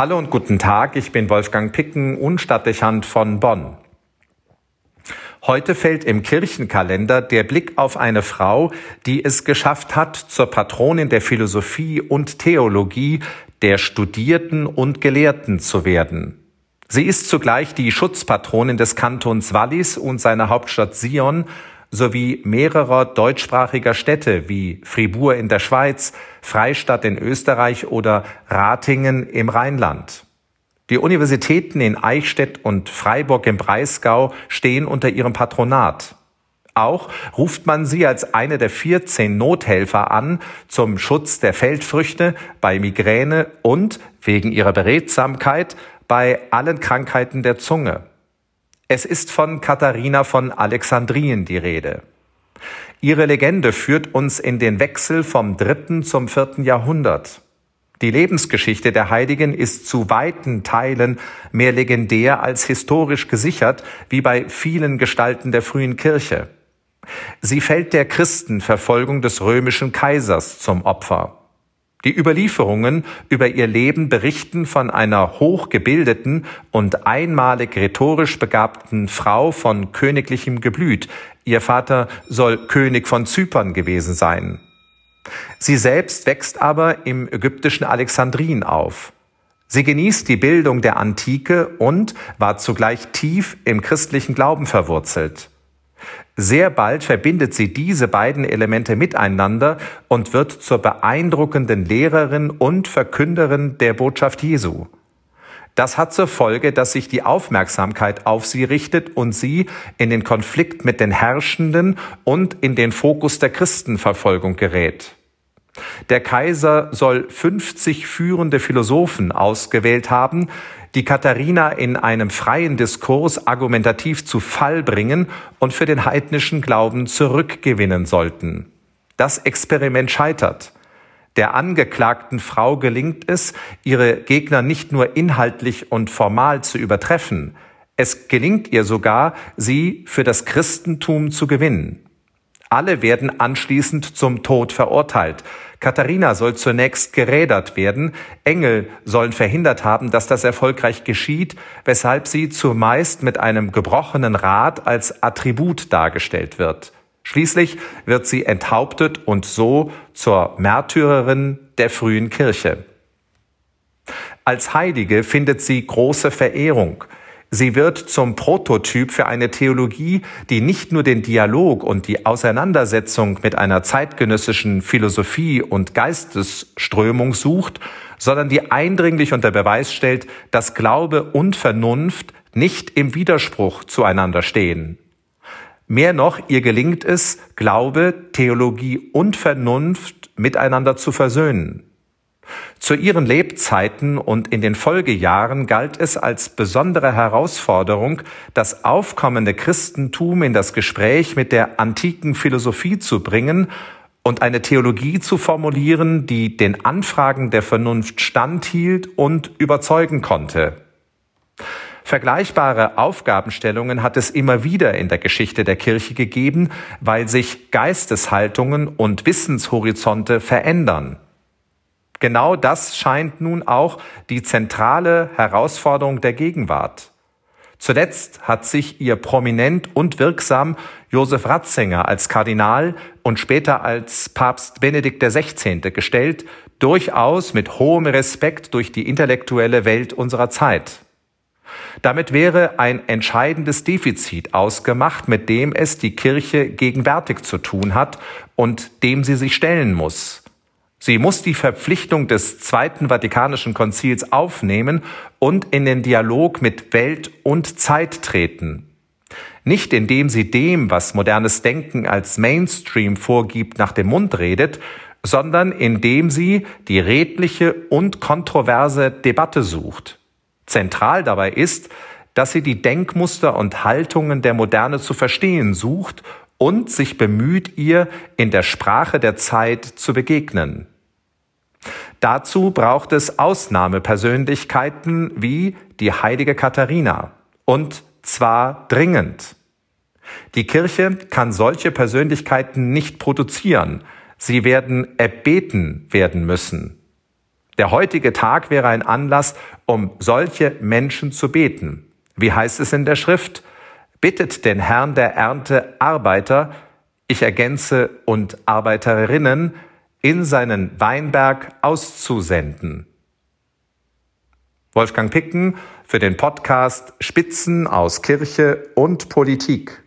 Hallo und guten Tag, ich bin Wolfgang Picken, Unstadtdechant von Bonn. Heute fällt im Kirchenkalender der Blick auf eine Frau, die es geschafft hat, zur Patronin der Philosophie und Theologie, der Studierten und Gelehrten zu werden. Sie ist zugleich die Schutzpatronin des Kantons Wallis und seiner Hauptstadt Sion sowie mehrerer deutschsprachiger Städte wie Fribourg in der Schweiz, Freistadt in Österreich oder Ratingen im Rheinland. Die Universitäten in Eichstätt und Freiburg im Breisgau stehen unter ihrem Patronat. Auch ruft man sie als eine der 14 Nothelfer an zum Schutz der Feldfrüchte bei Migräne und wegen ihrer Beredsamkeit bei allen Krankheiten der Zunge. Es ist von Katharina von Alexandrien die Rede. Ihre Legende führt uns in den Wechsel vom dritten zum vierten Jahrhundert. Die Lebensgeschichte der Heiligen ist zu weiten Teilen mehr legendär als historisch gesichert, wie bei vielen Gestalten der frühen Kirche. Sie fällt der Christenverfolgung des römischen Kaisers zum Opfer. Die Überlieferungen über ihr Leben berichten von einer hochgebildeten und einmalig rhetorisch begabten Frau von königlichem Geblüt. Ihr Vater soll König von Zypern gewesen sein. Sie selbst wächst aber im ägyptischen Alexandrin auf. Sie genießt die Bildung der Antike und war zugleich tief im christlichen Glauben verwurzelt. Sehr bald verbindet sie diese beiden Elemente miteinander und wird zur beeindruckenden Lehrerin und Verkünderin der Botschaft Jesu. Das hat zur Folge, dass sich die Aufmerksamkeit auf sie richtet und sie in den Konflikt mit den Herrschenden und in den Fokus der Christenverfolgung gerät. Der Kaiser soll 50 führende Philosophen ausgewählt haben, die Katharina in einem freien Diskurs argumentativ zu Fall bringen und für den heidnischen Glauben zurückgewinnen sollten. Das Experiment scheitert. Der angeklagten Frau gelingt es, ihre Gegner nicht nur inhaltlich und formal zu übertreffen, es gelingt ihr sogar, sie für das Christentum zu gewinnen. Alle werden anschließend zum Tod verurteilt. Katharina soll zunächst gerädert werden. Engel sollen verhindert haben, dass das erfolgreich geschieht, weshalb sie zumeist mit einem gebrochenen Rad als Attribut dargestellt wird. Schließlich wird sie enthauptet und so zur Märtyrerin der frühen Kirche. Als Heilige findet sie große Verehrung. Sie wird zum Prototyp für eine Theologie, die nicht nur den Dialog und die Auseinandersetzung mit einer zeitgenössischen Philosophie und Geistesströmung sucht, sondern die eindringlich unter Beweis stellt, dass Glaube und Vernunft nicht im Widerspruch zueinander stehen. Mehr noch, ihr gelingt es, Glaube, Theologie und Vernunft miteinander zu versöhnen. Zu ihren Lebzeiten und in den Folgejahren galt es als besondere Herausforderung, das aufkommende Christentum in das Gespräch mit der antiken Philosophie zu bringen und eine Theologie zu formulieren, die den Anfragen der Vernunft standhielt und überzeugen konnte. Vergleichbare Aufgabenstellungen hat es immer wieder in der Geschichte der Kirche gegeben, weil sich Geisteshaltungen und Wissenshorizonte verändern. Genau das scheint nun auch die zentrale Herausforderung der Gegenwart. Zuletzt hat sich ihr prominent und wirksam Josef Ratzinger als Kardinal und später als Papst Benedikt XVI. gestellt, durchaus mit hohem Respekt durch die intellektuelle Welt unserer Zeit. Damit wäre ein entscheidendes Defizit ausgemacht, mit dem es die Kirche gegenwärtig zu tun hat und dem sie sich stellen muss. Sie muss die Verpflichtung des Zweiten Vatikanischen Konzils aufnehmen und in den Dialog mit Welt und Zeit treten. Nicht indem sie dem, was modernes Denken als Mainstream vorgibt, nach dem Mund redet, sondern indem sie die redliche und kontroverse Debatte sucht. Zentral dabei ist, dass sie die Denkmuster und Haltungen der Moderne zu verstehen sucht und sich bemüht, ihr in der Sprache der Zeit zu begegnen. Dazu braucht es Ausnahmepersönlichkeiten wie die heilige Katharina. Und zwar dringend. Die Kirche kann solche Persönlichkeiten nicht produzieren. Sie werden erbeten werden müssen. Der heutige Tag wäre ein Anlass, um solche Menschen zu beten. Wie heißt es in der Schrift? Bittet den Herrn der Ernte Arbeiter, ich ergänze und Arbeiterinnen, in seinen Weinberg auszusenden. Wolfgang Picken für den Podcast Spitzen aus Kirche und Politik.